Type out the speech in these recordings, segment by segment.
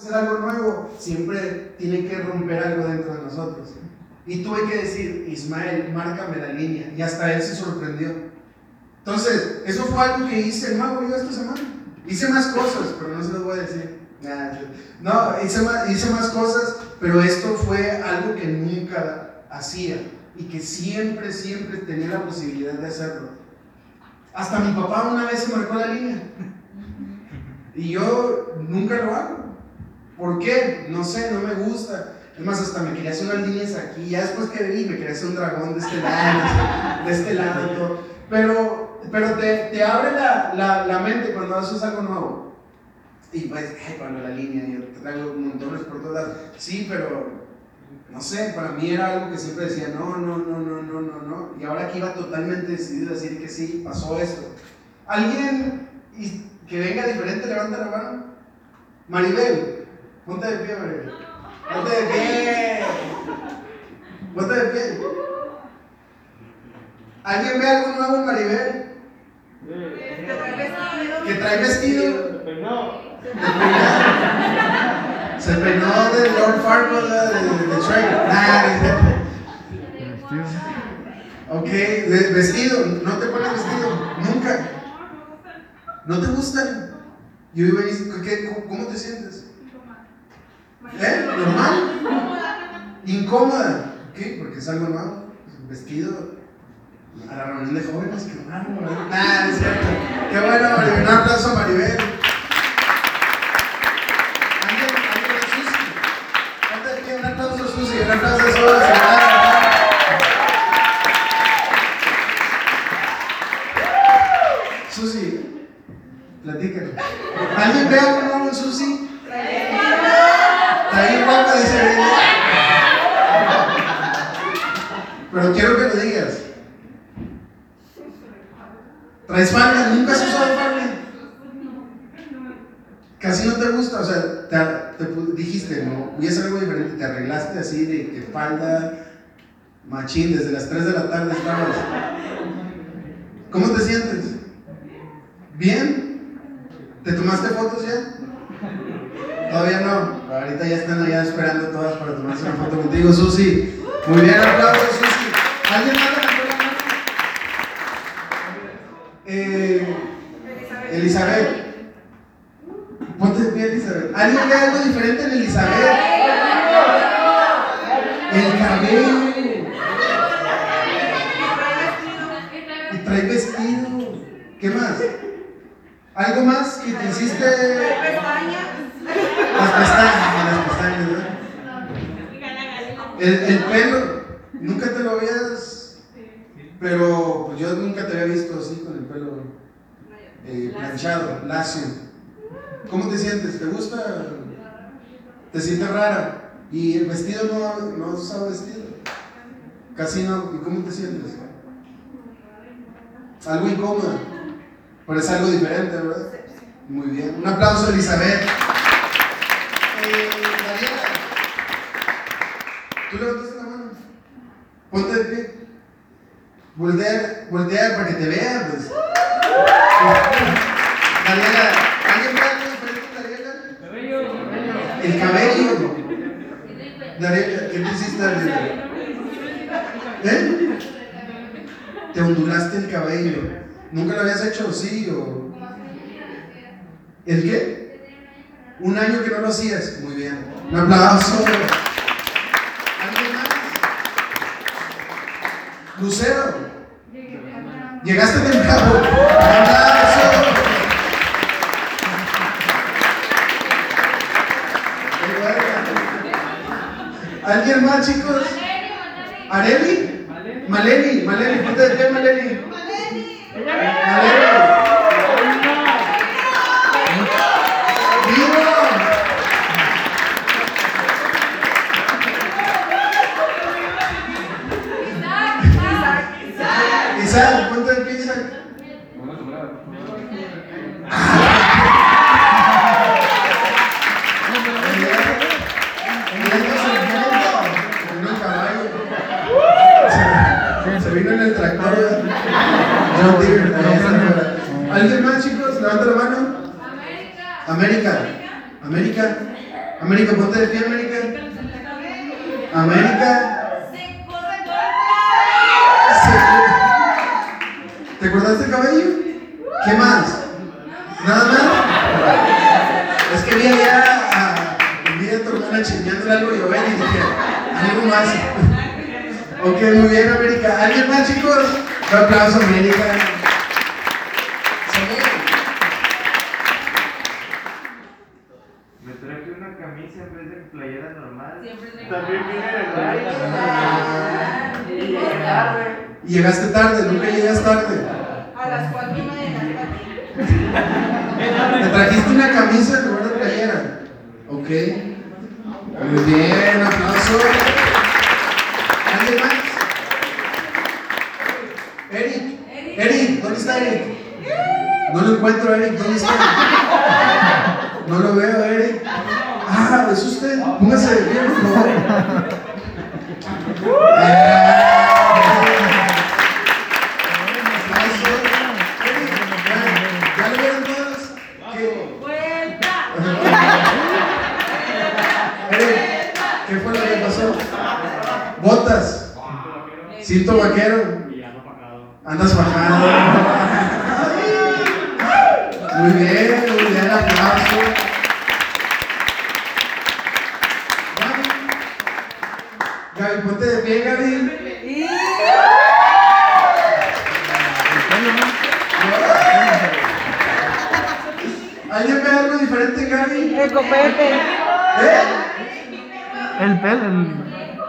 hacer algo nuevo, siempre tiene que romper algo dentro de nosotros. Y tuve que decir, Ismael, márcame la línea. Y hasta él se sorprendió. Entonces, eso fue algo que hice, mago, yo esta semana. Hice más cosas, pero no se los voy a decir. No, hice más, hice más cosas, pero esto fue algo que nunca hacía y que siempre, siempre tenía la posibilidad de hacerlo. Hasta mi papá una vez se marcó la línea. Y yo nunca lo hago. ¿Por qué? No sé, no me gusta. Es más, hasta me quería hacer unas aquí. Ya después que vi, me quería hacer un dragón de este lado, de este lado. Pero, pero te, te abre la, la, la, mente cuando haces algo nuevo. Y pues, cuando la línea, yo traigo montones por todas. Sí, pero no sé, para mí era algo que siempre decía, no, no, no, no, no, no, no. Y ahora que iba totalmente decidido a decir que sí, pasó esto. ¿Alguien que venga diferente, levanta la mano? Maribel, ponte de pie, Maribel. Ponte de pie. Ponte de pie. ¿Alguien ve algo nuevo en Maribel? Que trae vestido. Se peinó de Lord Farquaad de, de, Trailer. Ok, de, vestido, no te pones vestido, nunca. ¿No te gustan? Yo iba a decir, ¿cómo te sientes? ¿Eh? ¿Normal? Incómoda. ¿Qué? Porque es algo nuevo. Vestido a la reunión de jóvenes, que raro, ¿verdad? Nah, es cierto. Qué bueno, Maribel. Un aplauso Maribel. Un aplauso a Susi, un aplauso a Susi. Susi, platícale. ¿Alguien ve algo nuevo en Susi? Está bien guapa, dice Pero quiero que lo digas. ¿Traes falda? ¿Nunca has usado falda? Casi no te gusta, o sea, te, dijiste, no, voy a hacer algo diferente, te arreglaste así de que falda, machín, desde las 3 de la tarde estabas. ¿Cómo te sientes? ¿Bien? ¿Te tomaste fotos ya? Todavía no. Ahorita ya están allá esperando todas para tomarse una foto contigo, Susi. Muy bien, aplausos, Susi. ¿Alguien más la eh, Elizabeth. Ponte de pie, Elizabeth. ¿Alguien ve algo diferente en Elizabeth? El cabello. Y trae vestido. ¿Qué más? ¿Algo más que te hiciste? Las pestañas, las pestañas, ¿verdad? El, el pelo, nunca te lo habías. Pero pues yo nunca te había visto así con el pelo eh, planchado, lacio. ¿Cómo te sientes? ¿Te gusta? ¿Te sientes rara? ¿Y el vestido no, no has usado vestido? Casi no. ¿Y cómo te sientes? Algo incómodo. Pero es algo diferente, ¿verdad? Muy bien. Un aplauso, Elizabeth. Eh, ¿Tú levantaste la mano? Ponte de pie. Voltea, voltea para que te vean, pues. Daniela, ¿alguien ve algo diferente, Daniela? El cabello. ¿qué te hiciste, Daniela? ¿Eh? Te ondulaste el cabello. ¿Nunca lo habías hecho así o...? ¿El qué? Un año que no lo hacías. Muy bien. Un aplauso. ¿Alguien más? Lucero. Llegaste temprano. Un aplauso. ¿Alguien más, chicos? ¿Areli? Maleni, Maleni, ¿Alguien más, chicos? Levanta la mano. América. América. América. América, ponte de pie, América. América. ¿Te cortaste el cabello? ¿Qué más? ¿Nada más? Es que vi allá a, vi a tu hermana chingándole algo y ven y dije, algo más. Ok, muy bien, América. ¿Alguien más, chicos? Un aplauso, América. Me traje una camisa en vez de playera normal. También viene de tarde. Y llegaste tarde, nunca llegas tarde. A las cuatro y media de la Te trajiste una camisa en lugar de playera. Ok. Muy bien, aplauso. ¿Alguien más? Eric. Eric, ¿dónde está Eric? No lo encuentro, Eric, ¿dónde está? No lo veo, Eric. Ah, es usted. Póngase de pie, por favor. Eric, ¿ya- ¿Ya lo vieron todos? ¿Qué? Vuelta. Eric, ¿qué fue lo que pasó? Botas, cinto vaquero, Y ya no pagado. Andas bajando. Muy bien, muy bien, aplauso. Gaby, Gaby, ponte de pie, Gaby. ¿Alguien ve algo diferente, Gaby? el copete. ¿Eh? El pel,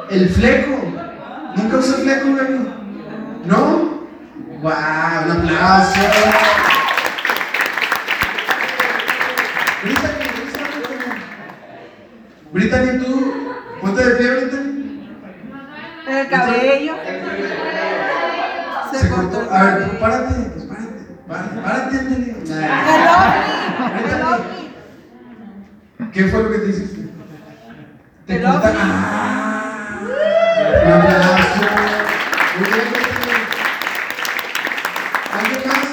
el. El fleco. ¿Nunca usó fleco, Gaby? ¿No? ¡Wow! ¡Un aplauso! Brittany, ¿dónde está Brittany? Brittany, tú, ponte de pie, Brittany. El cabello. Se cortó el A ver, cabello. párate, pues párate. Párate, párate, ándale. El ovni. El ovni. ¿Qué fue lo que te hiciste? Te El corta- ovni. ¡Ah! Un aplauso. Muy bien, Brittany. ¿Alguien más?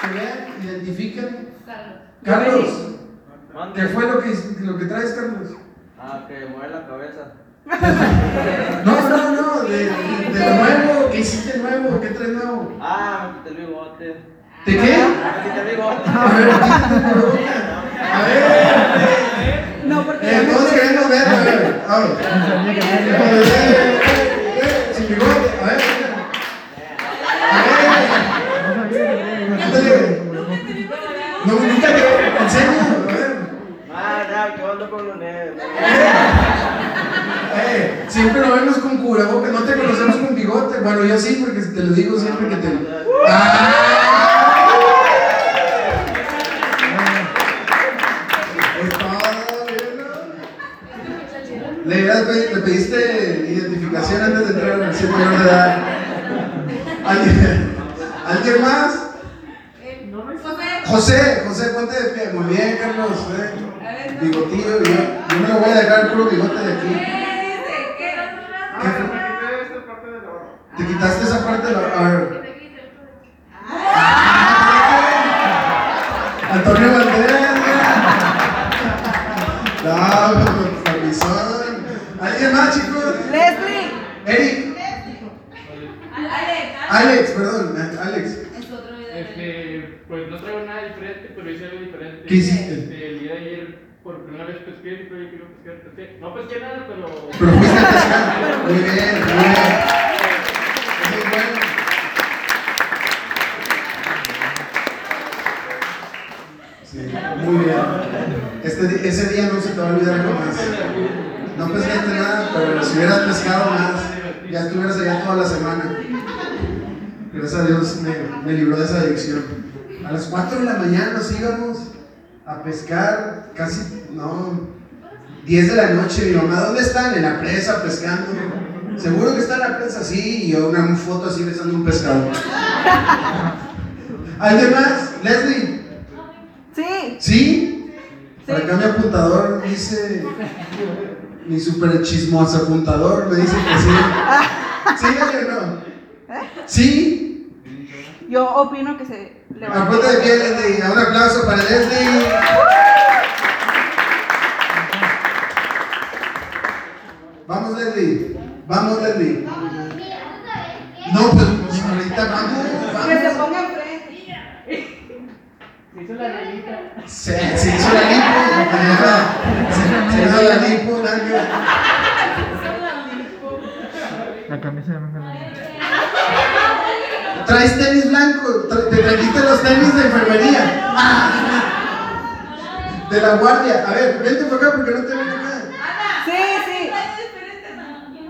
¿Que vean? ¿Identifican? Carlos, ¿qué fue lo que, lo que traes, Carlos? Ah, que mueve la cabeza. No, no, no, de, de, de lo nuevo, ¿qué hiciste nuevo? ¿Qué traes nuevo? Ah, me quité el bigote. ¿De qué? A ver, quítate el bigote. A ver, No, porque eh, ya me todos queremos verlo, a ver, vamos. Sabía que Eh, había- eh, eh, eh, Sin bigote, a ver. A ver, ándale. No, nunca te, en serio, a ver. Ah, ya, que ando con los negros. Eh, siempre lo vemos con cubrebocas, no te conocemos con bigote. Bueno, yo sí, porque te lo digo siempre que te. ¡Ah! Es todo, míralo. Le, hubieras pedi- le pediste identificación antes de entrar al centro de edad. ¿Alguien, ¿Alguien más? José, José, ponte de pie. Muy bien, Carlos. eh. Bigotillo, yo, yo me lo voy a dejar el puro bigote de aquí. ¿Qué fue? esta parte de la barba. Te quitaste esa parte de la. A ver. Antonio Valdés. No, permisón. ¿Alguien más, chicos? Leslie. Eric. Alex, perdón. eh, Alex. Este, pues no traigo nada diferente, pero hice algo diferente. ¿Qué hiciste? Este, el día de ayer, por primera vez pesqué, pero yo quiero pescar, pesqué. No pesqué nada, pero. Pero fuiste a pescar. Muy bien, muy bien. Eso es bueno. Sí, muy bien. Este, di- ese día no se te va a olvidar jamás. No pescaste nada, pero si hubieras pescado más, ya estuvieras allá toda la semana. Gracias a Dios me, me libró de esa adicción. A las 4 de la mañana nos íbamos a pescar, casi, no, 10 de la noche. Mi mamá, ¿dónde están? En la presa pescando. Seguro que está en la presa, sí. Y yo una foto así besando un pescado. ¿Alguien más? Leslie. Sí. ¿Sí? Por acá mi apuntador dice, mi super chismoso apuntador me dice que sí. ¿Sí o no? ¿Sí? Yo opino que se levanta. Apunta de pie, Leslie. Un aplauso para Leslie. Vamos, Leslie. No, pues, pues ahorita vamos. Que se ponga enfrente. Se hizo la relita. Se, se hizo la lipo. Se, se hizo la lipo. que ver. La camisa de manga larga. Traes tenis blanco. tra- te trajiste los tenis de enfermería. Ah. De la guardia. A ver, vente por acá porque no te ven acá.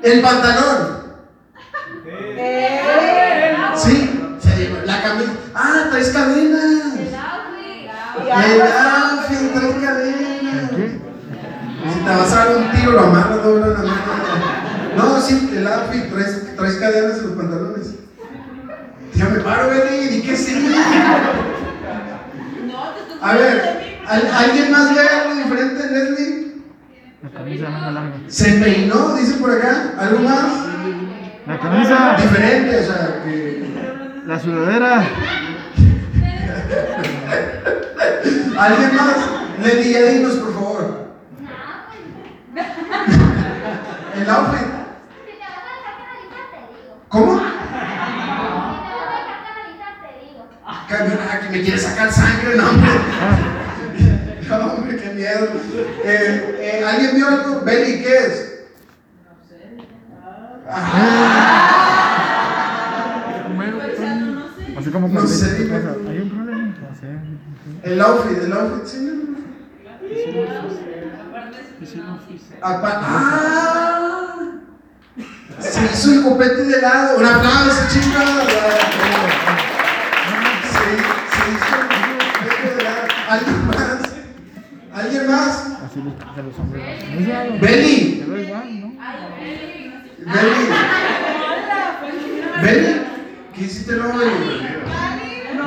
El pantalón. Eh. Sí. La camisa. Ah, traes cadena. Y El outfit traes cadena. ¿Qué? Si te vas a dar un tiro, lo amarras doble la mano. No, sí, el outfit, traes, traes cadenas en los pantalones. Ya me paro, Benny, di que sí. A ver, ¿al- ¿alguien más ve algo diferente, Leslie? La camisa manga larga. ¿Se peinó? Dice por acá. ¿Algo más? La camisa. Diferente, o sea, que. La sudadera. ¿Alguien más? Leslie, ya dinos, por favor. El outfit. ¿Cómo? Me, que me quiere sacar sangre, no, hombre. No, miedo. Eh, eh, ¿Alguien vio algo? Belly, ¿qué es? Así como No sé, dices tu dime. casa, Hay un problema. No sé. El outfit, el outfit, sí. no, no. Apa- ¡Ah! Se hizo el copete de helado. Un aplauso, chicos. Se, se hizo el copete de helado. ¿Alguien más? No ¿no? Belly. Belly. ¿Qué hiciste luego?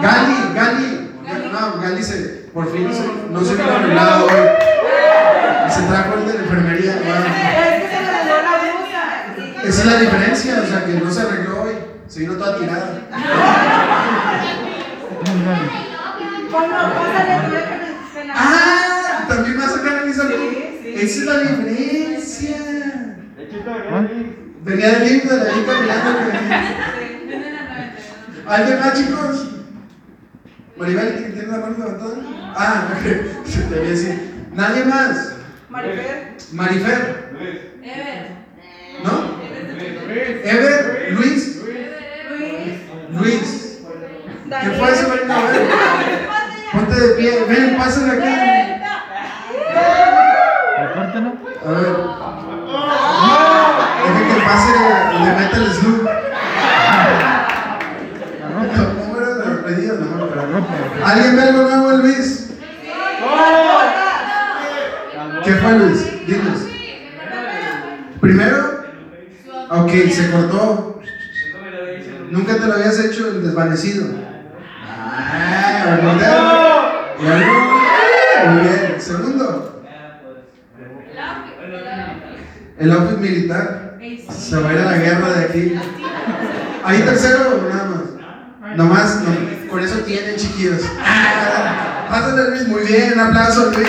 Gali, Gali. No, Gali se, por fin se, no se vino arreglado hoy. Se trajo el de la enfermería. Esa es la diferencia, o sea que no se arregló hoy, se vino toda tirada. La- ¡Ah! También vas a sacar a Lisa Sí, sí. Esa es la diferencia. ¿Ah? Venía del libro de la vida caminando. ¿Alguien más, chicos? Maribel, ¿quién tiene la mano levantada? Ah, ok. Se te veía así. ¿Nadie más? Marifer. Marifer. ¿No? Ever, Luis, Luis. Luis. ¿Qué fue eso, Marina? A ver. Ponte de pie. Ven, pásale acá. Ver. Deja que pase le meta el Snoop. ¿Cómo era la? No me. ¿Alguien ve algo nuevo, Luis? ¿Qué fue, Luis? Dinos. ¿Primero? Ok, se cortó. Nunca te lo habías hecho el desvanecido. Ah, ¿verdad? ¿Y algo? Muy bien. Segundo. El outfit militar. Se va a ir a la guerra de aquí. ¿Ahí tercero o nada más? Nomás, no, con eso tienen chiquillos. Ah, Luis, muy bien, un aplauso Luis.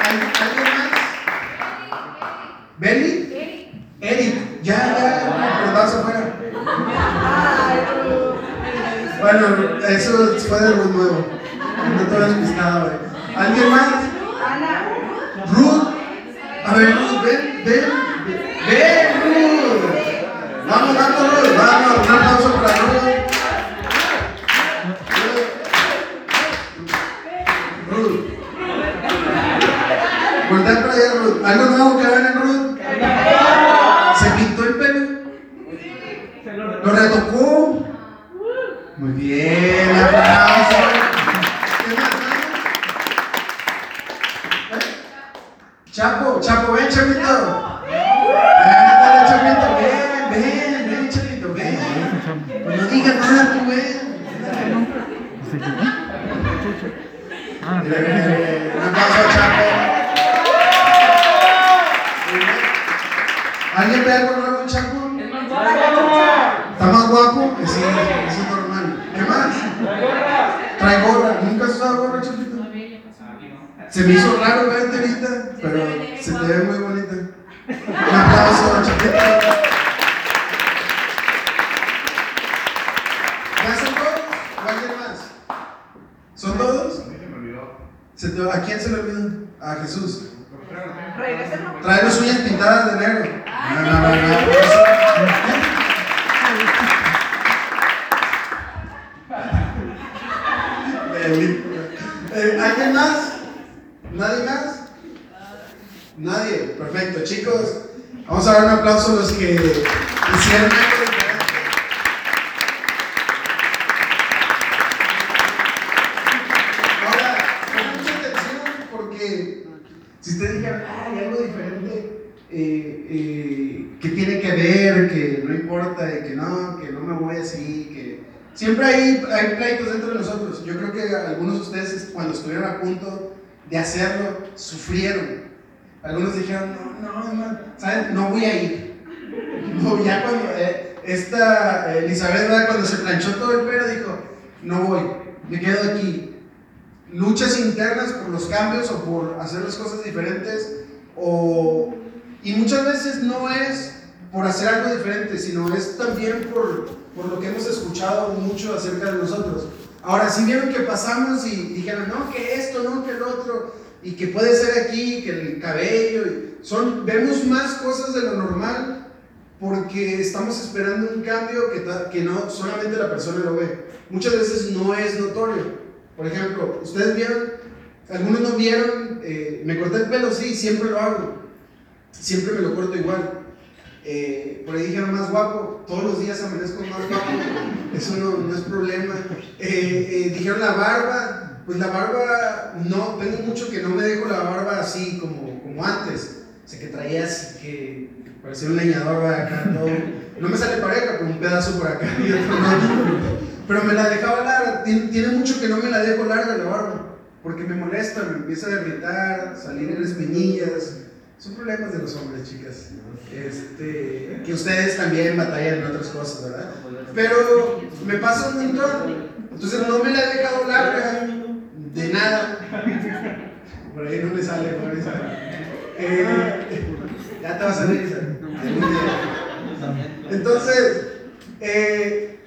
¿Al- ¿Alguien más? ¿Belly? Eric, ya, ya, pedazo afuera. Bueno, eso fue de de negro. No, no, no, no. Eh, ¿Alguien más? ¿Nadie más? Nadie. Perfecto, chicos. Vamos a dar un aplauso a los que hicieron algo diferente. Ahora, pongan mucha atención porque si ustedes dijeran, "Ah, hay algo diferente eh, eh, que tiene que ver, que no importa, y que no, que no me voy así, que siempre hay, hay pleitos dentro de nosotros. Yo creo que algunos de ustedes cuando estuvieron a punto de hacerlo, sufrieron. Algunos dijeron, no, no, no, ¿saben? No voy a ir. No, ya cuando eh, esta eh, Elizabeth, cuando se planchó todo el pelo, dijo, no voy, me quedo aquí. Luchas internas por los cambios o por hacer las cosas diferentes, o, y muchas veces no es por hacer algo diferente, sino es también por, por lo que hemos escuchado mucho acerca de nosotros. Ahora, si vieron que pasamos y dijeron, no, que esto, no, que el otro, y que puede ser aquí, que el cabello, son, vemos más cosas de lo normal porque estamos esperando un cambio que, que no solamente la persona lo ve. Muchas veces no es notorio. Por ejemplo, ustedes vieron, algunos no vieron, eh, me corté el pelo, sí, siempre lo hago. Siempre me lo corto igual. Eh, por ahí dijeron más guapo, todos los días amanezco más guapo, eso no, no es problema. Eh, eh, dijeron la barba, pues la barba, no, tengo mucho que no me dejo la barba así como, como antes. O sea, que traía así que parecía un leñador acá, todo. No me sale pareja, pero un pedazo por acá y otro no. Pero me la dejaba larga, tiene, tiene mucho que no me la dejo larga la barba, porque me molesta, me empieza a irritar, salir en espinillas. Son problemas de los hombres, chicas. Este, que ustedes también batallan en otras cosas, ¿verdad? Pero me pasa un montón. Entonces no me la he dejado larga de nada. Por ahí no me sale, por ahí sale. Eh, ya te va a día. Entonces, eh,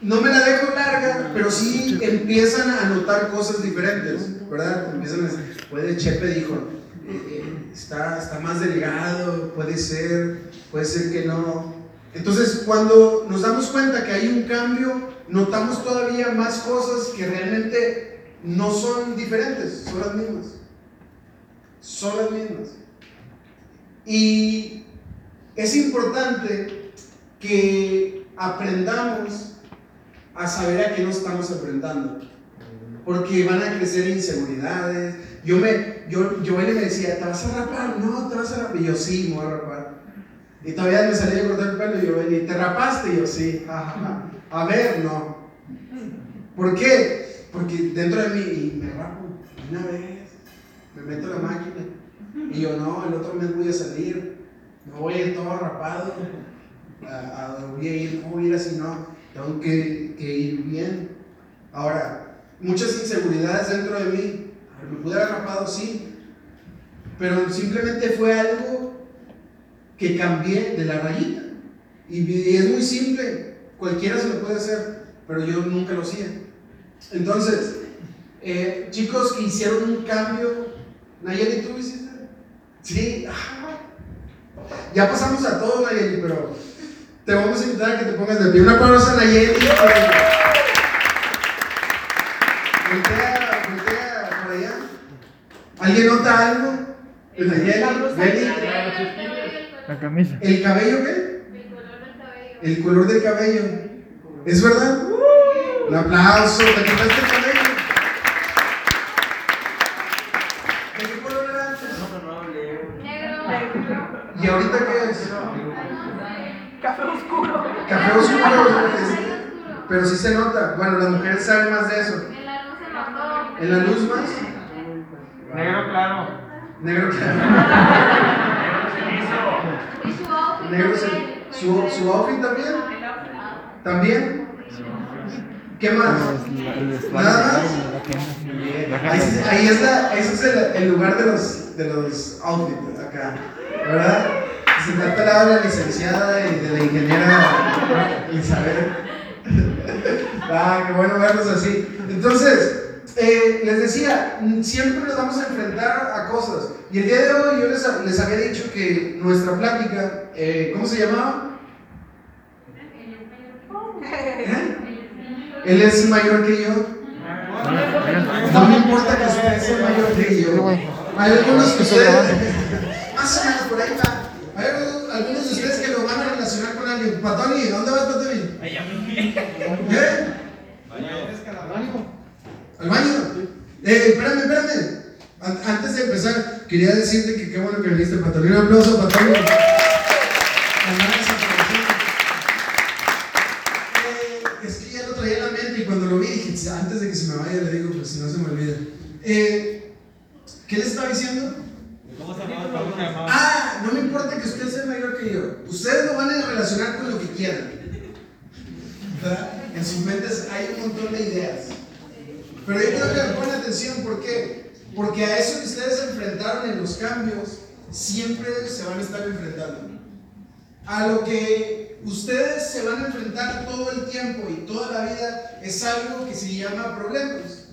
no me la dejo larga, pero sí empiezan a notar cosas diferentes, ¿verdad? Empiezan a decir, Chepe dijo, eh, está, está más delgado, puede ser, puede ser que no. Entonces, cuando nos damos cuenta que hay un cambio, notamos todavía más cosas que realmente no son diferentes, son las mismas. Son las mismas. Y es importante que aprendamos a saber a qué nos estamos enfrentando. Porque van a crecer inseguridades. Yo me, yo, yo él me decía, ¿te vas a rapar? No, te vas a rapar. Y yo, sí, me voy a rapar. Y todavía me salía a cortar el pelo y yo venía, ¿te rapaste? Y yo, sí, ja, ja, ja. A ver, no. ¿Por qué? Porque dentro de mí, me rapo una vez, me meto la máquina. Y yo, no, el otro mes voy a salir, no voy a ir todo rapado. A, a voy a ir, ¿cómo voy a ir así? No, tengo que ir bien. Ahora, muchas inseguridades dentro de mí. Me pude haber rapado, sí, pero simplemente fue algo que cambié de la rayita. Y, es muy simple, cualquiera se lo puede hacer, pero yo nunca lo hacía. Entonces, eh, chicos hicieron un cambio, Nayeli, ¿tú hiciste? Sí, ajá. ya pasamos a todos, Nayeli, pero te vamos a invitar a que te pongas de pie. Un aplauso a Nayeli. ¿Alguien nota algo? Nayeli, Beli. La camisa. ¿El cabello qué? El color del cabello. ¿Es verdad? Un aplauso. ¿Te quitaste el cabello? ¿De qué color era antes? ¿Y ahorita qué es? Café oscuro. Café oscuro. es- pero sí se nota. Bueno, las mujeres saben más de eso. ¿En la luz más? Negro claro. Negro claro. Negro se- ¿Su, su outfit también? ¿También? ¿Qué más? Nada más. Ahí, ahí es la, ese es el, el lugar de los, de los outfits acá, ¿verdad? Se trata la habla licenciada y de la ingeniera Isabel. ah, qué bueno verlos así. Entonces, eh, les decía, mm, siempre nos vamos a enfrentar a cosas. Y el día de hoy yo les, les había dicho que nuestra plática, eh, ¿cómo se llamaba? ¿Eh? Él es mayor que yo. No me importa que usted sea mayor que yo. Hay algunos de ustedes, más o menos por ahí va. Hay algunos de ustedes que lo van a relacionar con alguien. Patoni, ¿dónde vas, Patoni? ¿Qué? ¿Al baño? Eh, espérame, espérame. An- Antes de empezar, quería decirte que qué bueno que viniste, Patoni. Un aplauso, desaparecido. Eh, es que ya lo traía en la mente y cuando lo vi dije, antes de que se me vaya le digo, pues si no se me olvida. Eh, ¿Qué le estaba diciendo? Ah, no me importa que usted sea mayor que yo. Ustedes lo van a relacionar con lo que quieran. ¿Verdad? En sus mentes hay un montón de ideas. Pero yo quiero que pongan atención, ¿por qué? Porque a eso que ustedes se enfrentaron en los cambios, siempre se van a estar enfrentando. A lo que ustedes se van a enfrentar todo el tiempo y toda la vida es algo que se llama problemas.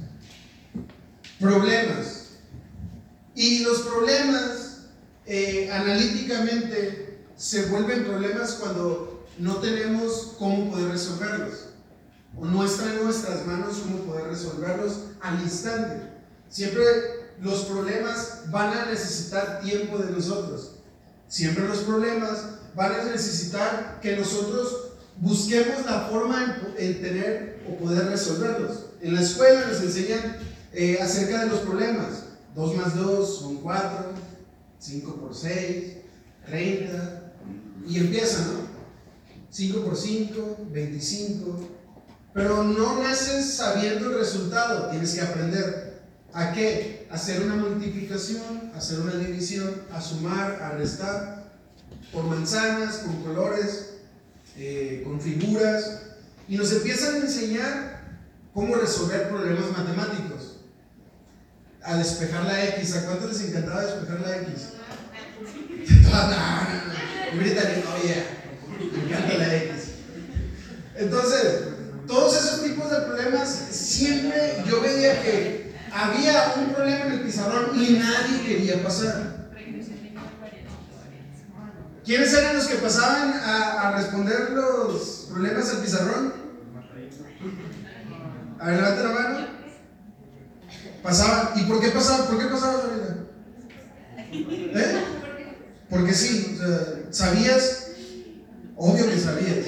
Problemas. Y los problemas, eh, analíticamente, se vuelven problemas cuando no tenemos cómo poder resolverlos. No está en nuestras manos cómo poder resolverlos al instante. Siempre los problemas van a necesitar tiempo de nosotros. Siempre los problemas van a necesitar que nosotros busquemos la forma en, en tener o poder resolverlos. En la escuela nos enseñan eh, acerca de los problemas. 2 más 2 son 4, 5 por 6, 30, y empiezan, ¿no? 5 por 5, 25, pero no naces sabiendo el resultado, tienes que aprender. ¿A qué? Hacer una multiplicación, hacer una división, a sumar, a restar, por manzanas, con colores, eh, con figuras, y nos empiezan a enseñar cómo resolver problemas matemáticos a despejar la X. ¿A cuántos les encantaba despejar la X? no, no, no. Ahorita me encanta la X. Entonces, todos esos tipos de problemas, siempre yo veía que había un problema en el pizarrón y nadie quería pasar. ¿Quiénes eran los que pasaban a, responder los problemas al pizarrón? A ver, la mano. Pasaban. ¿Y por qué pasaban? ¿Por qué pasaban? ¿Eh? Porque sí, sabías, obvio que sabías,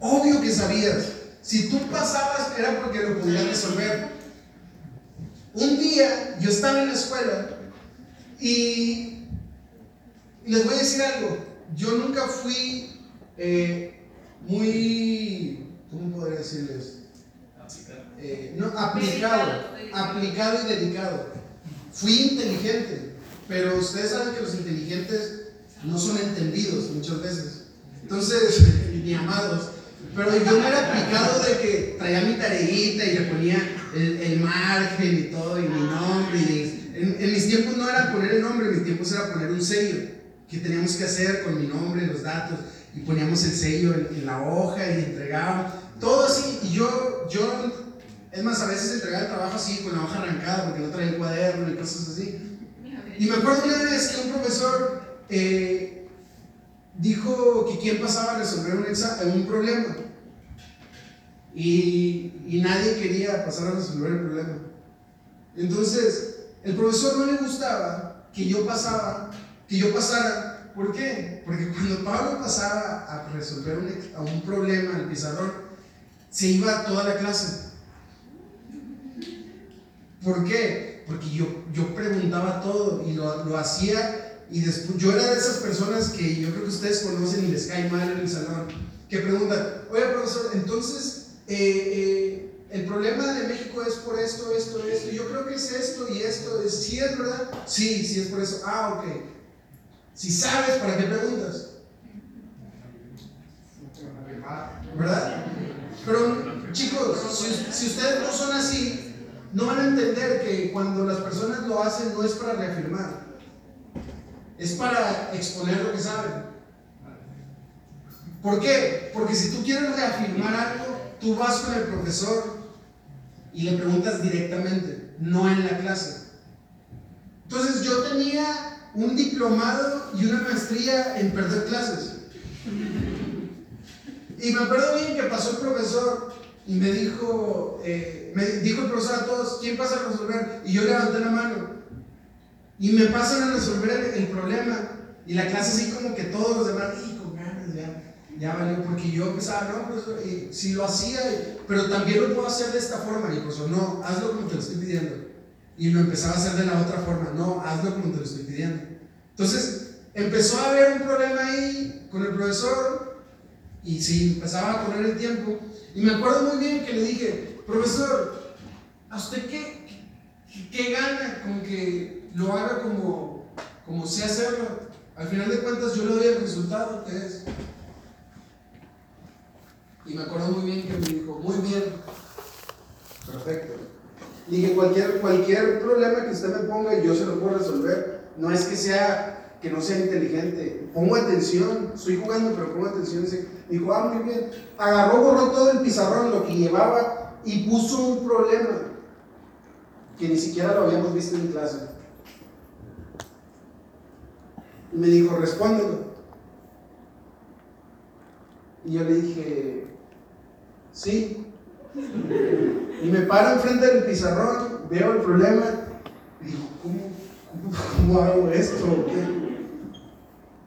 obvio que sabías. Si tú pasabas era porque lo podías resolver. Un día yo estaba en la escuela y les voy a decir algo. Yo nunca fui eh, muy, ¿cómo podría decirles? Eh, no, aplicado, aplicado y dedicado. Fui inteligente, pero ustedes saben que los inteligentes no son entendidos muchas veces. Entonces, ni amados. Pero yo no era aplicado de que traía mi tareita y le ponía el, el margen y todo, y mi nombre. y- en, en mis tiempos no era poner el nombre, en mis tiempos era poner un sello que teníamos que hacer con mi nombre, los datos, y poníamos el sello en, la hoja y entregábamos. Todo así, y yo, yo, es más, a veces entregaba el trabajo así, con la hoja arrancada, porque no traía el cuaderno y cosas así. Y me acuerdo una vez que un profesor eh, dijo que quién pasaba a resolver un, un problema. Y, nadie quería pasar a resolver el problema. Entonces, el profesor no le gustaba que yo pasaba, que yo pasara. ¿Por qué? Porque cuando Pablo pasaba a resolver un, a un problema el pizarrón, se iba toda la clase. ¿Por qué? Porque yo, yo preguntaba todo y lo, lo hacía y después yo era de esas personas que yo creo que ustedes conocen y les cae mal el salón, que preguntan, oye profesor, entonces eh, eh, el problema de México es por esto, esto, esto, yo creo que es esto y esto, es, ¿sí es verdad? Sí, sí es por eso. Ah, ok. Si sabes, ¿para qué preguntas? ¿Verdad? Pero chicos, si, si ustedes no son así, no van a entender que cuando las personas lo hacen no es para reafirmar, es para exponer lo que saben. ¿Por qué? Porque si tú quieres reafirmar algo, tú vas con el profesor y le preguntas directamente, no en la clase. Entonces yo tenía un diplomado y una maestría en perder clases. Y me acuerdo bien que pasó el profesor y me dijo, eh, me dijo el profesor a todos, ¿quién pasa a resolver? Y yo levanté la mano. Y me pasan a resolver el, el problema. Y la clase así como que todos los demás, ya, valió, porque yo pensaba, no, profesor, si lo hacía, pero también lo puedo hacer de esta forma. Y el profesor, no, hazlo como te lo estoy pidiendo. Y lo empezaba a hacer de la otra forma, no, hazlo como te lo estoy pidiendo. Entonces, empezó a haber un problema ahí con el profesor y sí, empezaba a correr el tiempo. Y me acuerdo muy bien que le dije, profesor, ¿a usted qué, qué, qué gana con que lo haga como, como sé hacerlo? Al final de cuentas yo le doy el resultado que es. Y me acuerdo muy bien que me dijo, muy bien, perfecto. Y que cualquier, cualquier problema que usted me ponga yo se lo puedo resolver. No es que sea, que no sea inteligente. Pongo atención, estoy jugando, pero pongo atención. Dijo, ah, muy bien. Agarró, borró todo el pizarrón, lo que llevaba, y puso un problema que ni siquiera lo habíamos visto en clase. Y me dijo, respóndelo. Y yo le dije, sí. Y me paro enfrente del pizarrón, veo el problema y digo, ¿cómo, cómo, cómo hago esto?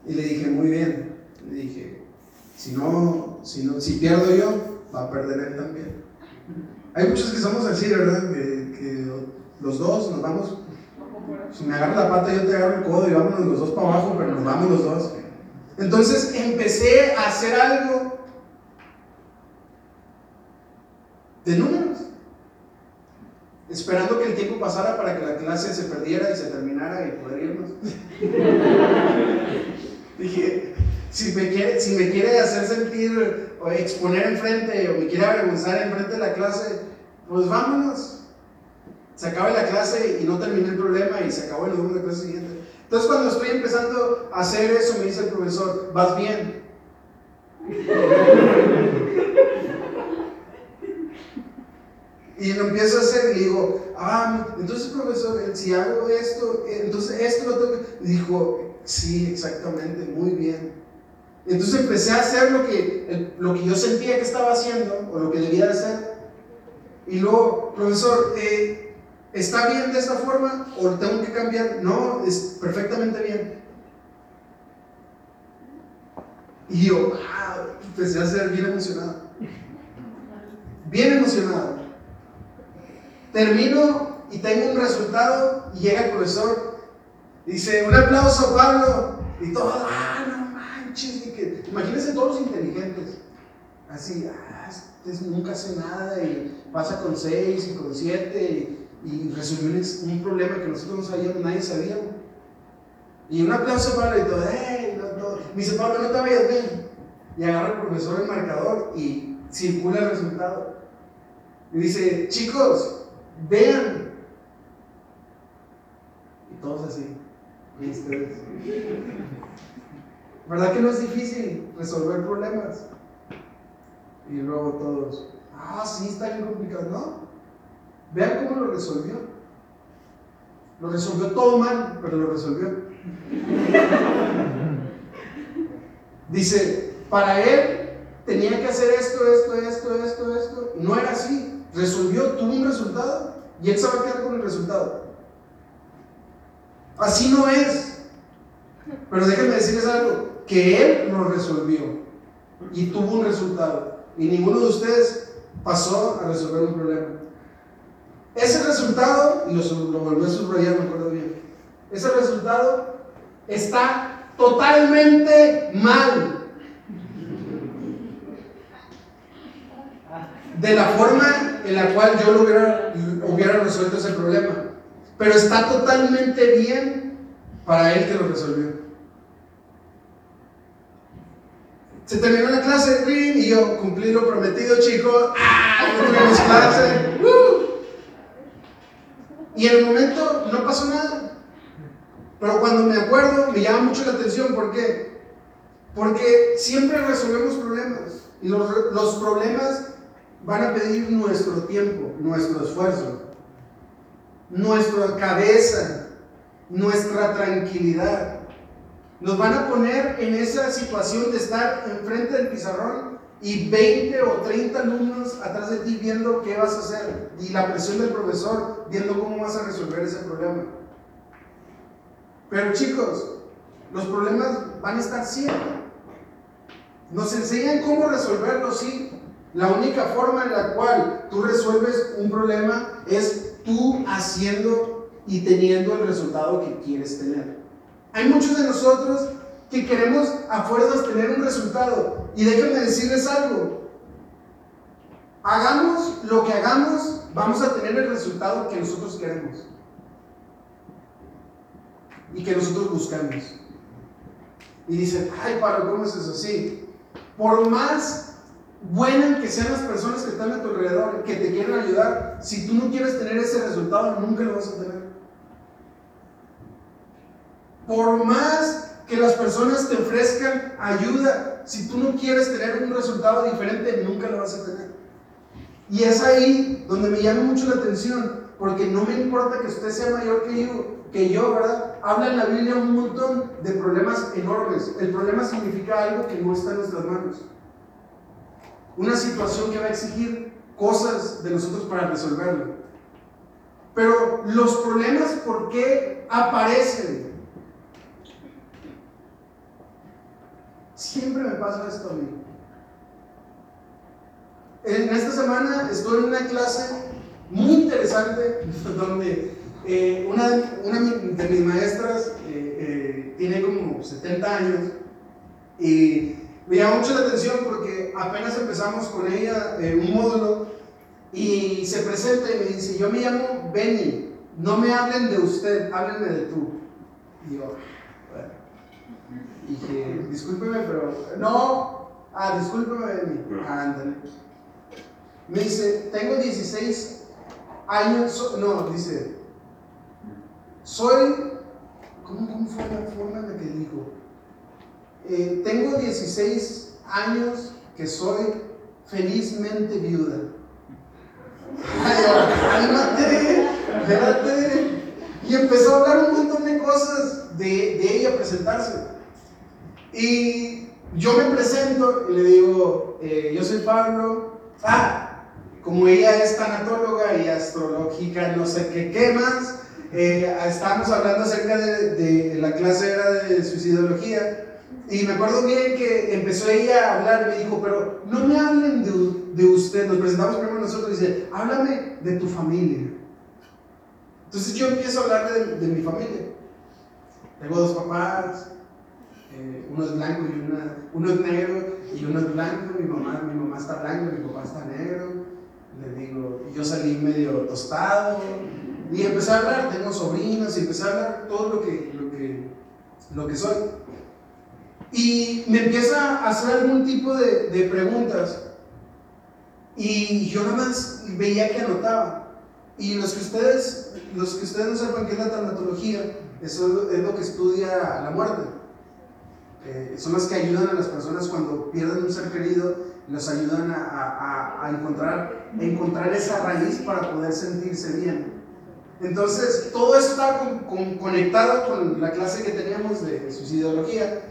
Y le dije, muy bien. Le dije, si no, si no, si pierdo yo, va a perder él también. Hay muchos que somos así, ¿verdad? Que, que los dos nos vamos. Si me agarro la pata, yo te agarro el codo y vámonos los dos para abajo, pero nos vamos los dos. Entonces empecé a hacer algo de números, esperando que el tiempo pasara para que la clase se perdiera y se terminara y poder irnos. Dije, si me, quiere, si me quiere hacer sentir o exponer enfrente o me quiere avergonzar enfrente de la clase, pues vámonos. Se acaba la clase y no terminé el problema y se acabó el número de clase siguiente. Entonces cuando estoy empezando a hacer eso, me dice el profesor, vas bien. Y lo empiezo a hacer y digo, entonces profesor, si hago esto, entonces esto lo tengo que... Dijo, sí, exactamente, muy bien. Entonces empecé a hacer lo que, lo que yo sentía que estaba haciendo o lo que debía de hacer. Y luego, profesor, eh, ¿está bien de esta forma o tengo que cambiar? No, es perfectamente bien. Y yo, ah, empecé a ser bien emocionado. Bien emocionado. Termino y tengo un resultado y llega el profesor. Dice, un aplauso, Pablo. Y todos, ah, no manches. Y que, imagínense todos los inteligentes. Así, ah, este nunca hace nada y pasa con 6 y con 7 y, y resolvió un, problema que nosotros no sabíamos, nadie sabía. Y un aplauso Pablo y todo, hey. Me dice, Pablo, no te vayas bien. Y agarra el profesor el marcador y circula el resultado. Y dice, chicos, vean. Y todos así. Y ustedes. ¿Verdad que no es difícil resolver problemas? Y luego todos, ah, sí, está bien complicado. No. Vean cómo lo resolvió. Lo resolvió todo mal, pero lo resolvió. Dice, para él tenía que hacer esto, esto, esto, esto, esto. No era así. Resolvió, tuvo un resultado y él se va a quedar con el resultado. Así no es. Pero déjenme decirles algo, que él lo resolvió y tuvo un resultado. Y ninguno de ustedes pasó a resolver un problema. Ese resultado, y lo, lo volví a subrayar, me acuerdo bien, ese resultado está totalmente mal. De la forma en la cual yo hubiera, hubiera resuelto ese problema. Pero está totalmente bien para él que lo resolvió. Se terminó la clase, y yo cumplí lo prometido, chicos. ¡Ah! No tuvimos clase. ¡Uh! Y en el momento no pasó nada. Pero cuando me acuerdo, me llama mucho la atención. ¿Por qué? Porque siempre resolvemos problemas. Y los, los problemas van a pedir nuestro tiempo, nuestro esfuerzo, nuestra cabeza, nuestra tranquilidad. Nos van a poner en esa situación de estar enfrente del pizarrón y 20 o 30 alumnos atrás de ti viendo qué vas a hacer y la presión del profesor viendo cómo vas a resolver ese problema. Pero chicos, los problemas van a estar siempre. Nos enseñan cómo resolverlos, sí. La única forma en la cual tú resuelves un problema es tú haciendo y teniendo el resultado que quieres tener. Hay muchos de nosotros que queremos a fuerzas tener un resultado. Y déjenme decirles algo. Hagamos lo que hagamos, vamos a tener el resultado que nosotros queremos. Y que nosotros buscamos. Y dicen, ay, Pablo, ¿cómo es eso? Sí. Por más buenas que sean las personas que están a tu alrededor, que te quieren ayudar, si tú no quieres tener ese resultado, nunca lo vas a tener. Por más que las personas te ofrezcan ayuda, si tú no quieres tener un resultado diferente, nunca lo vas a tener. Y es ahí donde me llama mucho la atención, porque no me importa que usted sea mayor que yo, que yo, ¿verdad? Habla en la Biblia un montón de problemas enormes. El problema significa algo que no está en nuestras manos. Una situación que va a exigir cosas de nosotros para resolverlo. Pero los problemas, ¿por qué aparecen? Siempre me pasa esto a mí. En esta semana estoy en una clase muy interesante donde eh, una, de mis maestras eh, eh, tiene como 70 años y me llama mucho la atención porque apenas empezamos con ella un módulo y se presenta y me dice, yo me llamo Benny, no me hablen de usted, háblenme de tú. Y yo, bueno, dije, discúlpeme, pero no, ah, discúlpeme, Benny, ándale. Me dice, tengo 16 años, no, dice, soy, ¿cómo, cómo fue la forma en la que dijo? Eh, tengo 16 años que soy felizmente viuda. Cálmate, espérate. Y empezó a hablar un montón de cosas de, de ella, presentarse. Y yo me presento y le digo, eh, yo soy Pablo. Ah, como ella es tanatóloga y astrológica, no sé qué, qué más, eh, estábamos hablando acerca de, de, la clase era de suicidología. Y me acuerdo bien que empezó ella a hablar me dijo, pero no me hablen de, de usted, nos presentamos primero nosotros y dice, háblame de tu familia. Entonces yo empiezo a hablar de, de mi familia. Tengo dos papás, eh, uno es blanco y una, uno es negro y uno es blanco, mi mamá, mi mamá está blanco, mi papá está negro. Le digo, yo salí medio tostado y empecé a hablar, tengo sobrinos y empecé a hablar todo lo que, lo que, lo que soy. Y me empieza a hacer algún tipo de, de preguntas y yo nada más veía que anotaba. Y los que ustedes, los que ustedes no sepan qué es la tanatología, eso es lo que estudia la muerte. Eh, son las que ayudan a las personas cuando pierden un ser querido, los ayudan a, a, a encontrar, encontrar esa raíz para poder sentirse bien. Entonces, todo está con, con, conectado con la clase que teníamos de suicidología.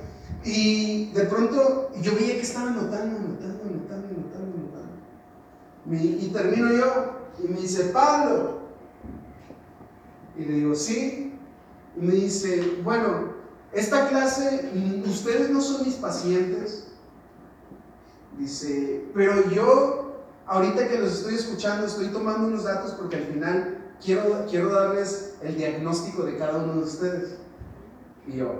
Y de pronto yo veía que estaba anotando, anotando, anotando, anotando, anotando. Y termino yo y me dice, Pablo. Y le digo, sí. Y me dice, bueno, esta clase, ustedes no son mis pacientes. Dice, pero yo, ahorita que los estoy escuchando, estoy tomando unos datos porque al final quiero, quiero darles el diagnóstico de cada uno de ustedes. Y yo,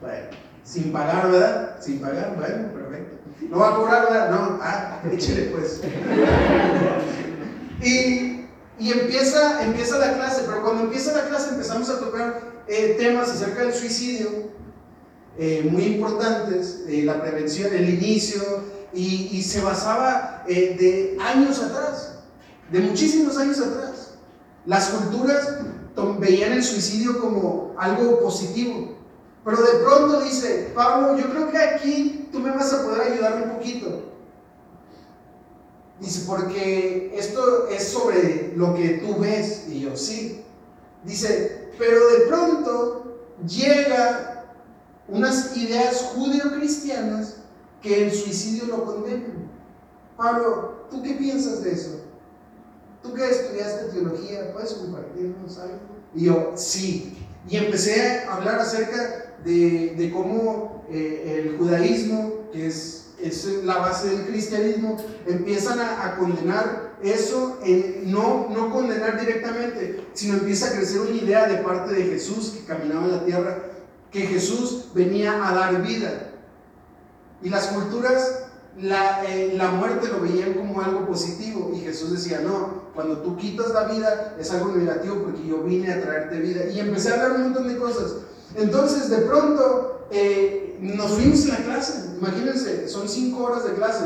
bueno, sin pagar, ¿verdad? Sin pagar, bueno, perfecto. No va a cobrar, ¿verdad? No, ah, échele pues. y, y empieza, empieza la clase, pero cuando empieza la clase empezamos a tocar eh, temas acerca del suicidio. eh, muy importantes, eh, la prevención, el inicio, y, y se basaba de años atrás, de muchísimos años atrás. Las culturas veían el suicidio como algo positivo, pero de pronto dice, Pablo, yo creo que aquí tú me vas a poder ayudar un poquito. Dice, porque esto es sobre lo que tú ves. Y yo, sí. Dice, pero de pronto llega unas ideas judío-cristianas que el suicidio lo condenan. Pablo, ¿tú qué piensas de eso? ¿Tú que estudiaste teología, puedes compartirnos algo? Y yo, sí. Y empecé a hablar acerca de, cómo eh, el judaísmo, que es, es la base del cristianismo, empiezan a, condenar eso, en- no, no condenar directamente, sino empieza a crecer una idea de parte de Jesús que caminaba en la tierra, que Jesús venía a dar vida. Y las culturas la, eh, la muerte lo veían como algo positivo y Jesús decía, no, cuando tú quitas la vida es algo negativo porque yo vine a traerte vida. Y empecé a hablar un montón de cosas. Entonces, de pronto, eh, nos fuimos en la clase. Imagínense, son cinco horas de clase.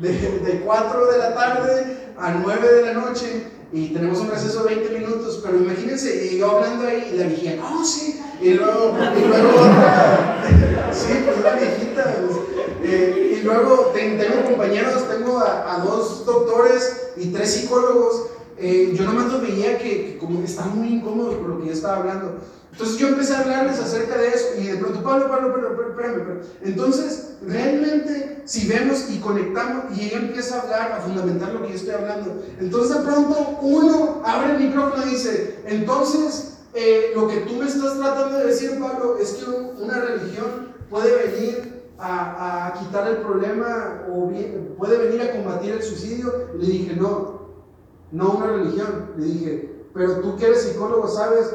De, de 4 de la tarde a 9 de la noche y tenemos un receso de 20 minutos, pero imagínense, y yo hablando ahí y la viejita, no, sí, y luego, y luego otra, sí, pues la viejita, pues, eh, y luego ten- tengo compañeros, tengo a, a dos doctores y tres psicólogos, eh, yo nomás los veía que, que como estaban muy incómodos por lo que yo estaba hablando. Entonces yo empecé a hablarles acerca de eso y de pronto, Pablo, Pablo, pero, pero, espérame, pero. Entonces, realmente, si vemos y conectamos y ella empieza a hablar, a fundamentar lo que yo estoy hablando, entonces de pronto uno abre el micrófono y dice, entonces, eh, lo que tú me estás tratando de decir, Pablo, es que un- una religión puede venir a, a quitar el problema o bien- puede venir a combatir el suicidio. Le dije, no, no una religión. Le dije, pero tú que eres psicólogo sabes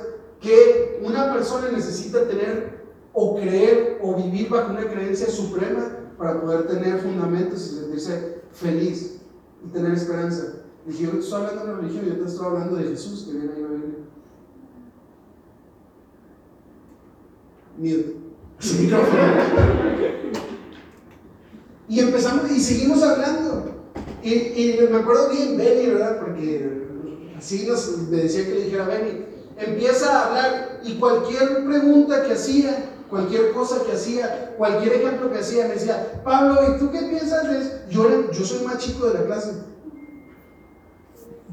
que una persona necesita tener o creer o vivir bajo una creencia suprema para poder tener fundamentos y sentirse feliz y tener esperanza. Dije, yo te estoy hablando de una religión, yo te estoy hablando de Jesús que viene ahí en la Biblia. Micrófono. Y empezamos y seguimos hablando. Y, y me acuerdo bien Benny, ¿verdad? Porque así nos, me decía que le dijera Benny. Empieza a hablar y cualquier pregunta que hacía, cualquier cosa que hacía, cualquier ejemplo que hacía, me decía, Pablo, ¿y tú qué piensas de? Yo, yo soy más chico de la clase.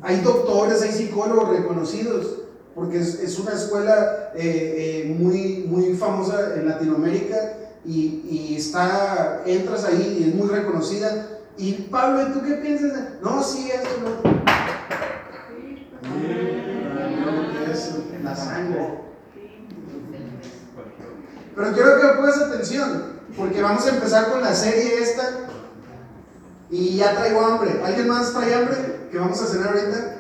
Hay doctores, hay psicólogos reconocidos, porque es, es una escuela eh, eh, muy, muy famosa en Latinoamérica y, y está, entras ahí y es muy reconocida. Y Pablo, ¿y tú qué piensas? de-?" No, sí, esto, no. La sangre. Pero quiero que me pongas atención, porque vamos a empezar con la serie esta. Y ya traigo hambre. ¿Alguien más trae hambre? ¿Que vamos a cenar ahorita?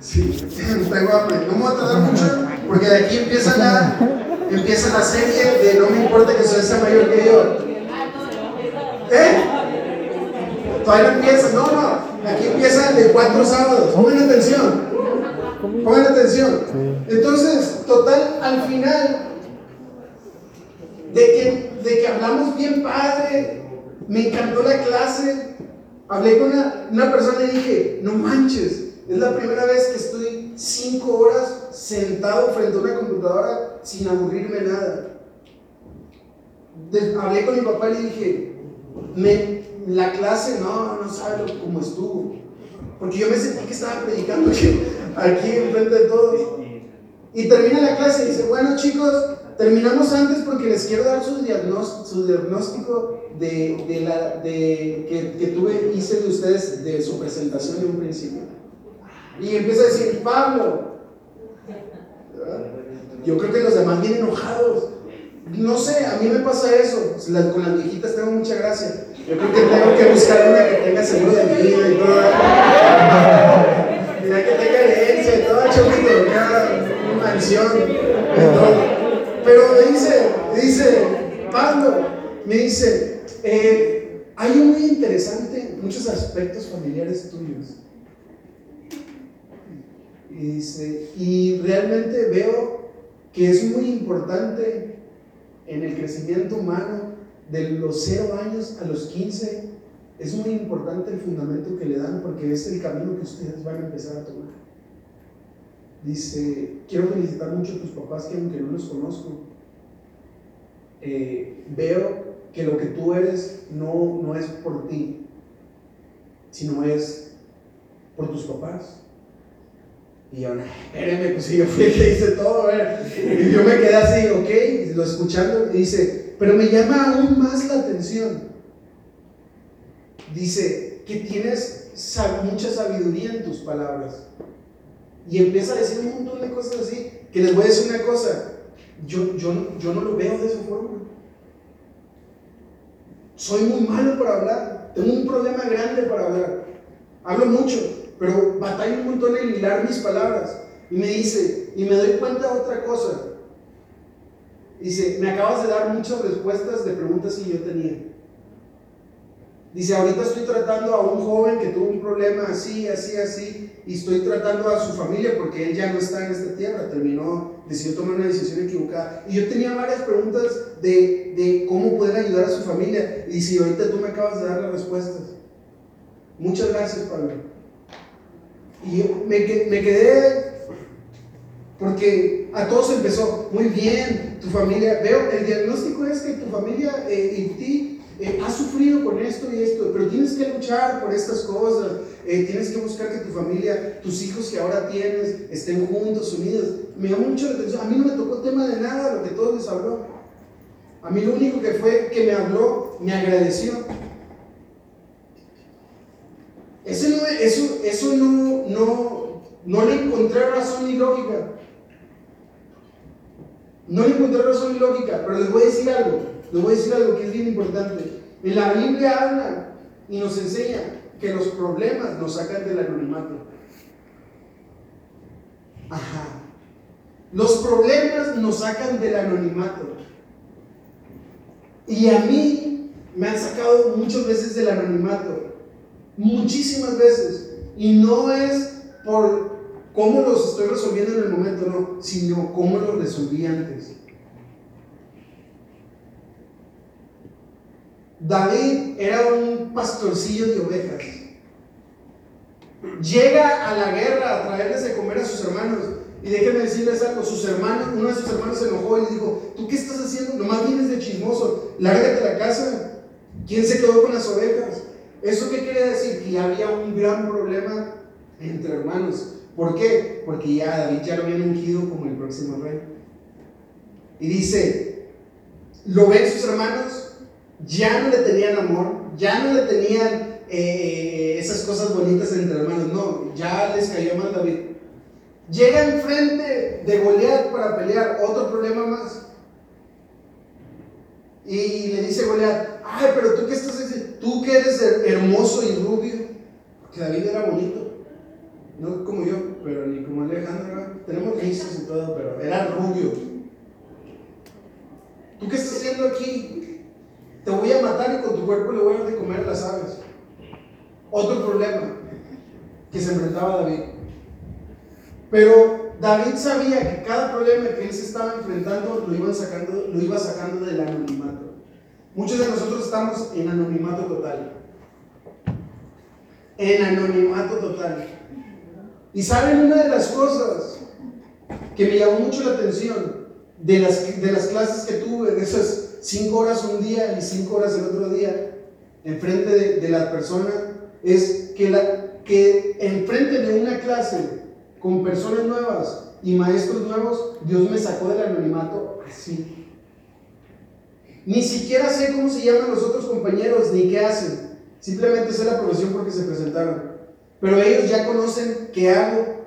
Sí, traigo hambre. No me voy a tardar mucho, porque de aquí empieza la, empieza la serie de No me importa que sea mayor que yo. ¿Eh? Todavía no empieza, no, no. Aquí empieza de cuatro sábados. Pongan atención. Pongan atención. Entonces, total, al final, de que, de que hablamos bien padre, me encantó la clase. Hablé con una, una persona y dije, no manches, es la primera vez que estoy cinco horas sentado frente a una computadora sin aburrirme nada. De- hablé con mi papá y le dije, me, la clase no, no sabe cómo estuvo. Porque yo me sentí que estaba predicando aquí, aquí enfrente de todos. Y termina la clase y dice, bueno chicos, terminamos antes porque les quiero dar su diagnóstico, su diagnóstico de, de la, de, que, tuve, hice de ustedes de su presentación en un principio. Y empieza a decir, Pablo, yo creo que los demás vienen enojados. No sé, a mí me pasa eso. Con las viejitas tengo mucha gracia. Yo creo que tengo que buscar una que tenga seguro de vida y todo. Mira que tenga chomito, ya, una mansión. Pero me dice, me dice, Pablo, me dice, eh, hay un muy interesante, muchos aspectos familiares tuyos. Y dice, y realmente veo que es muy importante en el crecimiento humano de los 0 años a los 15, es muy importante el fundamento que le dan porque es el camino que ustedes van a empezar a tomar. Dice, quiero felicitar mucho a tus papás que aunque no los conozco, eh, veo que lo que tú eres no, no es por ti, sino es por tus papás. Y yo, espérenme, pues yo fui el que hice todo. Y yo me quedé así, ok, lo escuchando, y dice, pero me llama aún más la atención. Dice que tienes mucha sabiduría en tus palabras. Y empieza a decir un montón de cosas así, que les voy a decir una cosa, yo, yo, yo no lo veo de esa forma. Soy muy malo para hablar, tengo un problema grande para hablar. Hablo mucho, pero batallo un montón en hilar mis palabras. Y me dice, y me doy cuenta de otra cosa. Dice, me acabas de dar muchas respuestas de preguntas que yo tenía. Dice, ahorita estoy tratando a un joven que tuvo un problema así, así, así, y estoy tratando a su familia porque él ya no está en esta tierra, terminó, decidió tomar una decisión equivocada. Y yo tenía varias preguntas de, de cómo poder ayudar a su familia. Y dice, ahorita tú me acabas de dar las respuestas. Muchas gracias, Pablo. Y me, me quedé porque a todos empezó, muy bien, tu familia, veo, el diagnóstico es que tu familia eh, ti eh, ha sufrido con esto y esto, pero tienes que luchar por estas cosas, eh, tienes que buscar que tu familia, tus hijos que ahora tienes, estén juntos, unidos. Me llamó mucho la atención, a mí no me tocó tema de nada lo que todos les habló. A mí lo único que fue que me habló, me agradeció. Ese no, eso, eso no, no, no le encontré razón ni lógica. No le encontré razón ni lógica, pero les voy a decir algo, les voy a decir algo que es bien importante. En la Biblia habla y nos enseña que los problemas nos sacan del anonimato. Ajá. Los problemas nos sacan del anonimato. Y a mí me han sacado muchas veces del anonimato. Muchísimas veces. Y no es por cómo los estoy resolviendo en el momento, no, sino cómo los resolví antes. David era un pastorcillo de ovejas. Llega a la guerra a traerles de comer a sus hermanos. Y déjenme decirles algo, sus hermanos, uno de sus hermanos se enojó y le dijo, ¿tú qué estás haciendo? Nomás vienes de chismoso, lárgate a la casa. ¿Quién se quedó con las ovejas? ¿Eso qué quiere decir? Que ya había un gran problema entre hermanos. ¿Por qué? Porque ya David ya lo habían ungido como el próximo rey. Y dice, lo ven sus hermanos, ya no le tenían amor, ya no le tenían eh, esas cosas bonitas entre hermanos, no, ya les cayó mal David. Llega enfrente de Goliat para pelear, otro problema más. Y le dice Goliat, ay, pero tú qué estás haciendo, tú que eres her- hermoso y rubio, que David era bonito, no como yo, pero ni como Alejandro, tenemos rizos y todo, pero era rubio. ¿Tú qué estás haciendo aquí? Te voy a matar y con tu cuerpo le voy a dar de comer las aves. Otro problema que se enfrentaba David. Pero David sabía que cada problema que él se estaba enfrentando lo, iban sacando, lo iba sacando del anonimato. Muchos de nosotros estamos en anonimato total. En anonimato total. Y saben una de las cosas que me llamó mucho la atención de las, de las clases que tuve, de esas cinco horas un día y cinco horas el otro día, enfrente de, de la persona, es que, la, que enfrente de una clase con personas nuevas y maestros nuevos, Dios me sacó del anonimato así. Ni siquiera sé cómo se llaman los otros compañeros ni qué hacen. Simplemente sé la profesión porque se presentaron. Pero ellos ya conocen qué hago,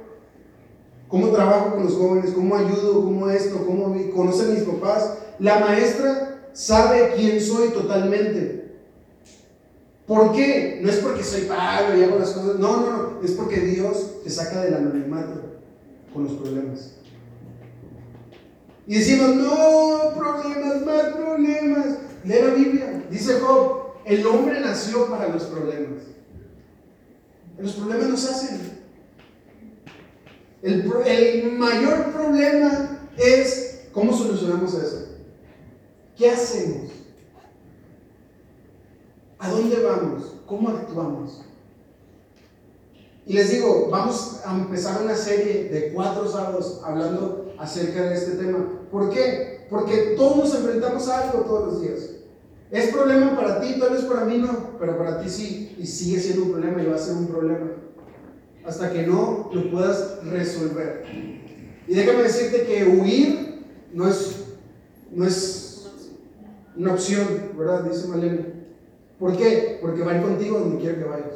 cómo trabajo con los jóvenes, cómo ayudo, cómo esto, cómo conocen mis papás. La maestra sabe quién soy totalmente. ¿Por qué? No es porque soy Pablo y hago las cosas. No, no, no. Es porque Dios te saca del anonimato con los problemas. Y decimos, no, problemas, más problemas. Lee la Biblia. Dice Job, el hombre nació para los problemas. Los problemas nos hacen. El, el mayor problema es cómo solucionamos eso. ¿Qué hacemos? ¿A dónde vamos? ¿Cómo actuamos? Y les digo, vamos a empezar una serie de cuatro sábados hablando acerca de este tema. ¿Por qué? Porque todos enfrentamos a algo todos los días. Es problema para ti, tal vez para mí no, pero para ti sí, y sigue siendo un problema y va a ser un problema. Hasta que no lo puedas resolver. Y déjame decirte que huir no es, no es una opción, ¿verdad? Dice Malena. ¿Por qué? Porque va a ir contigo donde quiera que vayas.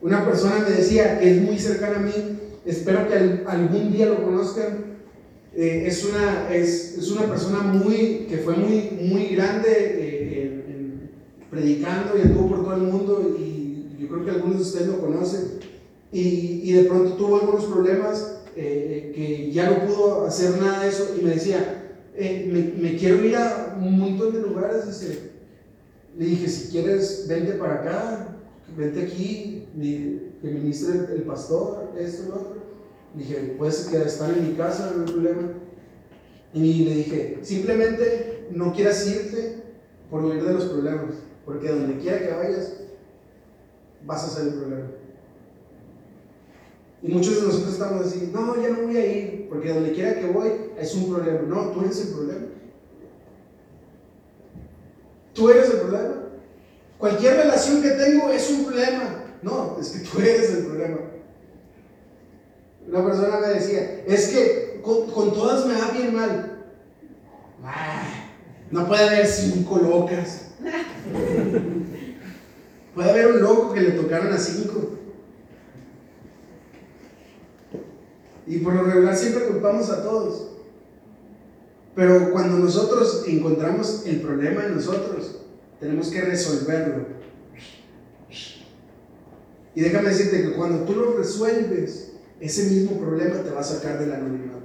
Una persona me decía que es muy cercana a mí, espero que algún día lo conozcan. Eh, es, una, es, es, una persona muy, que fue muy, muy grande eh, en, predicando y anduvo por todo el mundo y yo creo que algunos de ustedes lo conocen. Y, y de pronto tuvo algunos problemas eh, que ya no pudo hacer nada de eso y me decía, me, me, quiero ir a un montón de lugares. Dice, le dije, si quieres, vente para acá, vente aquí, que ministre el pastor, esto, lo otro. Dije, puedes estar en mi casa, no hay problema. Y le dije, simplemente no quieras irte por huir de los problemas, porque donde quiera que vayas, vas a ser el problema. Y muchos de nosotros estamos así, no, ya no voy a ir, porque donde quiera que voy es un problema. No, tú eres el problema. Tú eres el problema. Cualquier relación que tengo es un problema. No, es que tú eres el problema. Una persona me decía, es que con, todas me va bien mal. no puede haber cinco locas. Puede haber un loco que le tocaron a cinco. Y por lo regular siempre culpamos a todos. Pero cuando nosotros encontramos el problema en nosotros, tenemos que resolverlo. Y déjame decirte que cuando tú lo resuelves, ese mismo problema te va a sacar del anonimato.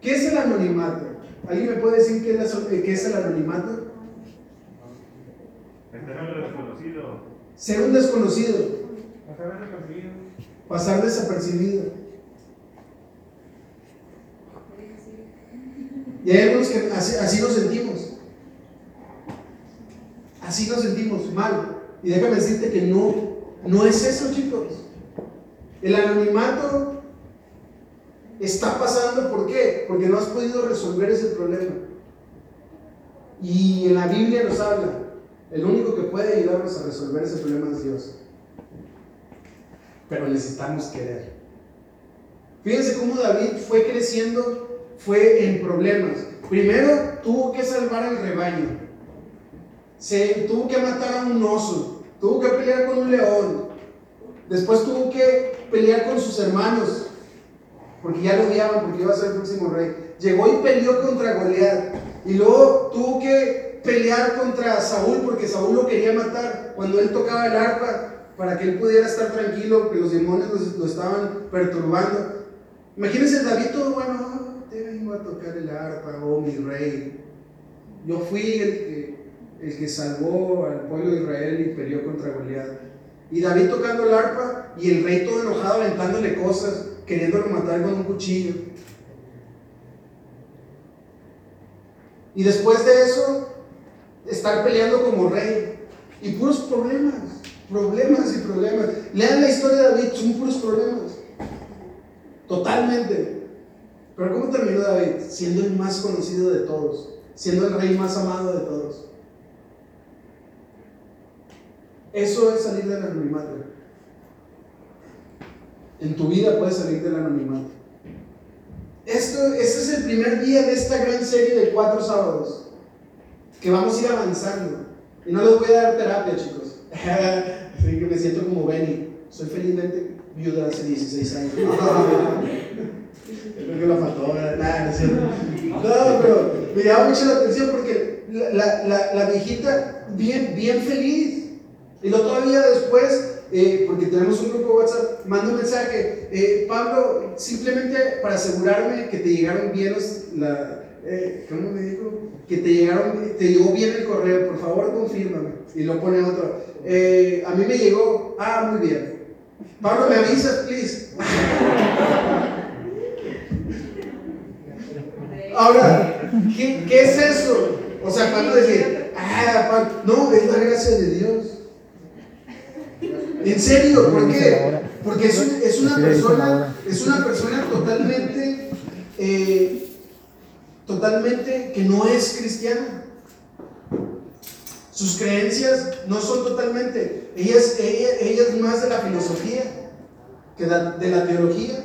¿Qué es el anonimato? ¿Alguien me puede decir qué es, el anonimato? desconocido. Ser un desconocido. Pasar desapercibido. Y hay algunos que así nos sentimos. Así nos sentimos mal. Y déjame decirte que no, no es eso, chicos. El anonimato está pasando, ¿por qué? Porque no has podido resolver ese problema. Y en la Biblia nos habla, el único que puede ayudarnos a resolver ese problema es Dios. Pero necesitamos querer. Fíjense cómo David fue creciendo, fue en problemas. Primero tuvo que salvar al rebaño se tuvo que matar a un oso, tuvo que pelear con un león, después tuvo que pelear con sus hermanos, porque ya lo odiaban, porque iba a ser el próximo rey. Llegó y peleó contra Goliat, y luego tuvo que pelear contra Saúl, porque Saúl lo quería matar cuando él tocaba el arpa, para que él pudiera estar tranquilo, que los demonios lo, estaban perturbando. Imagínense David todo bueno, te vengo a tocar el arpa, oh mi rey. Yo fui el que el que salvó al pueblo de Israel y peleó contra Goliat. Y David tocando el arpa y el rey todo enojado aventándole cosas, queriéndolo matar con un cuchillo. Y después de eso, estar peleando como rey. Y puros problemas, problemas y problemas. Lean la historia de David, son puros problemas. Totalmente. Pero ¿cómo terminó David? Siendo el más conocido de todos, siendo el rey más amado de todos. Eso es salir del anonimato. En tu vida puedes salir del anonimato. Esto, este es el primer día de esta gran serie de cuatro sábados que vamos a ir avanzando. Y no les voy a dar terapia, chicos. Así que me siento como Benny. Soy felizmente viuda hace 16 años. Creo que lo faltó, Nada, no, pero me llama mucho la atención porque la, la, la viejita, bien, bien feliz y lo todavía después, eh, porque tenemos un grupo de WhatsApp, mando un mensaje, eh, Pablo, simplemente para asegurarme que te llegaron bien la, eh, ¿cómo me dijo? Que te llegaron, te llegó bien el correo, por favor confírmame. Y lo pone otro. a mí me llegó, ah, muy bien. Pablo, me avisas, please. Ahora, ¿qué, qué es eso? O sea, cuando decir, ah, no, es la gracia de Dios. En serio, ¿por qué? Porque es, un- es una persona, es una persona totalmente, eh, totalmente que no es cristiana. Sus creencias no son totalmente, ella es, ella, ella es más de la filosofía que da- de la teología.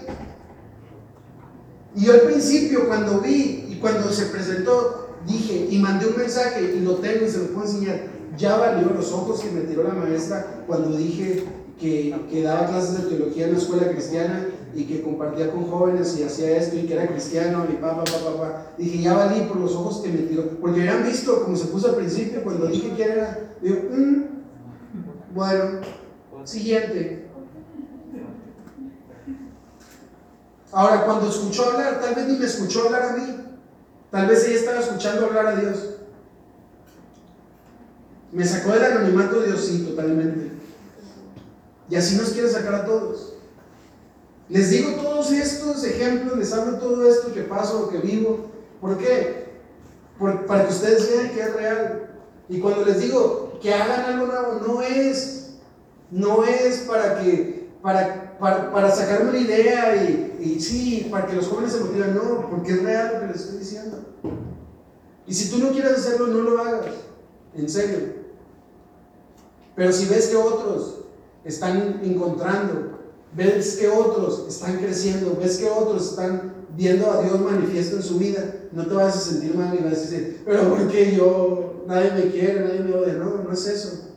Y yo al principio cuando vi cuando se presentó, dije y mandé un mensaje y lo tengo y se lo puedo enseñar. Ya valió los ojos que me tiró la maestra cuando dije que, que daba clases de teología en una escuela cristiana y que compartía con jóvenes y hacía esto y que era cristiano y pa, pa, pa, pa, pa. Dije, ya valí por los ojos que me tiró. Porque habían visto como se puso al principio cuando dije quién era. Digo, "Mm, bueno, siguiente. Ahora, cuando escuchó hablar, tal vez ni me escuchó hablar a mí. Tal vez ella estaba escuchando hablar a Dios. Me sacó del anonimato Dios, sí, totalmente. Y así nos quiere sacar a todos. Les digo todos estos ejemplos, les hablo todo esto que paso que vivo. ¿Por qué? Por- para que ustedes vean que es real. Y cuando les digo que hagan algo nuevo, no es, no es para que, para, para, sacarme una idea y, y sí, para que los jóvenes se motiven, no, porque es real lo que les estoy diciendo. Y si tú no quieres hacerlo, no lo hagas, en serio. Pero si ves que otros están encontrando, ves que otros están creciendo, ves que otros están viendo a Dios manifiesto en su vida, no te vas a sentir mal y vas a decir, pero ¿por qué yo? Nadie me quiere, nadie me odia. No, no es eso.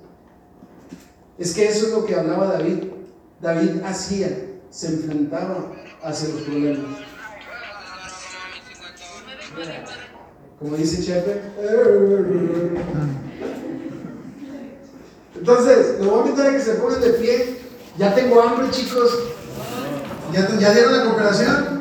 Es que eso es lo que hablaba David. David hacía, se enfrentaba hacia los problemas. Como dice Chepe. Entonces, lo voy a invitar a que se pongan de pie. Ya tengo hambre, chicos. ¿Ya, ya dieron la cooperación?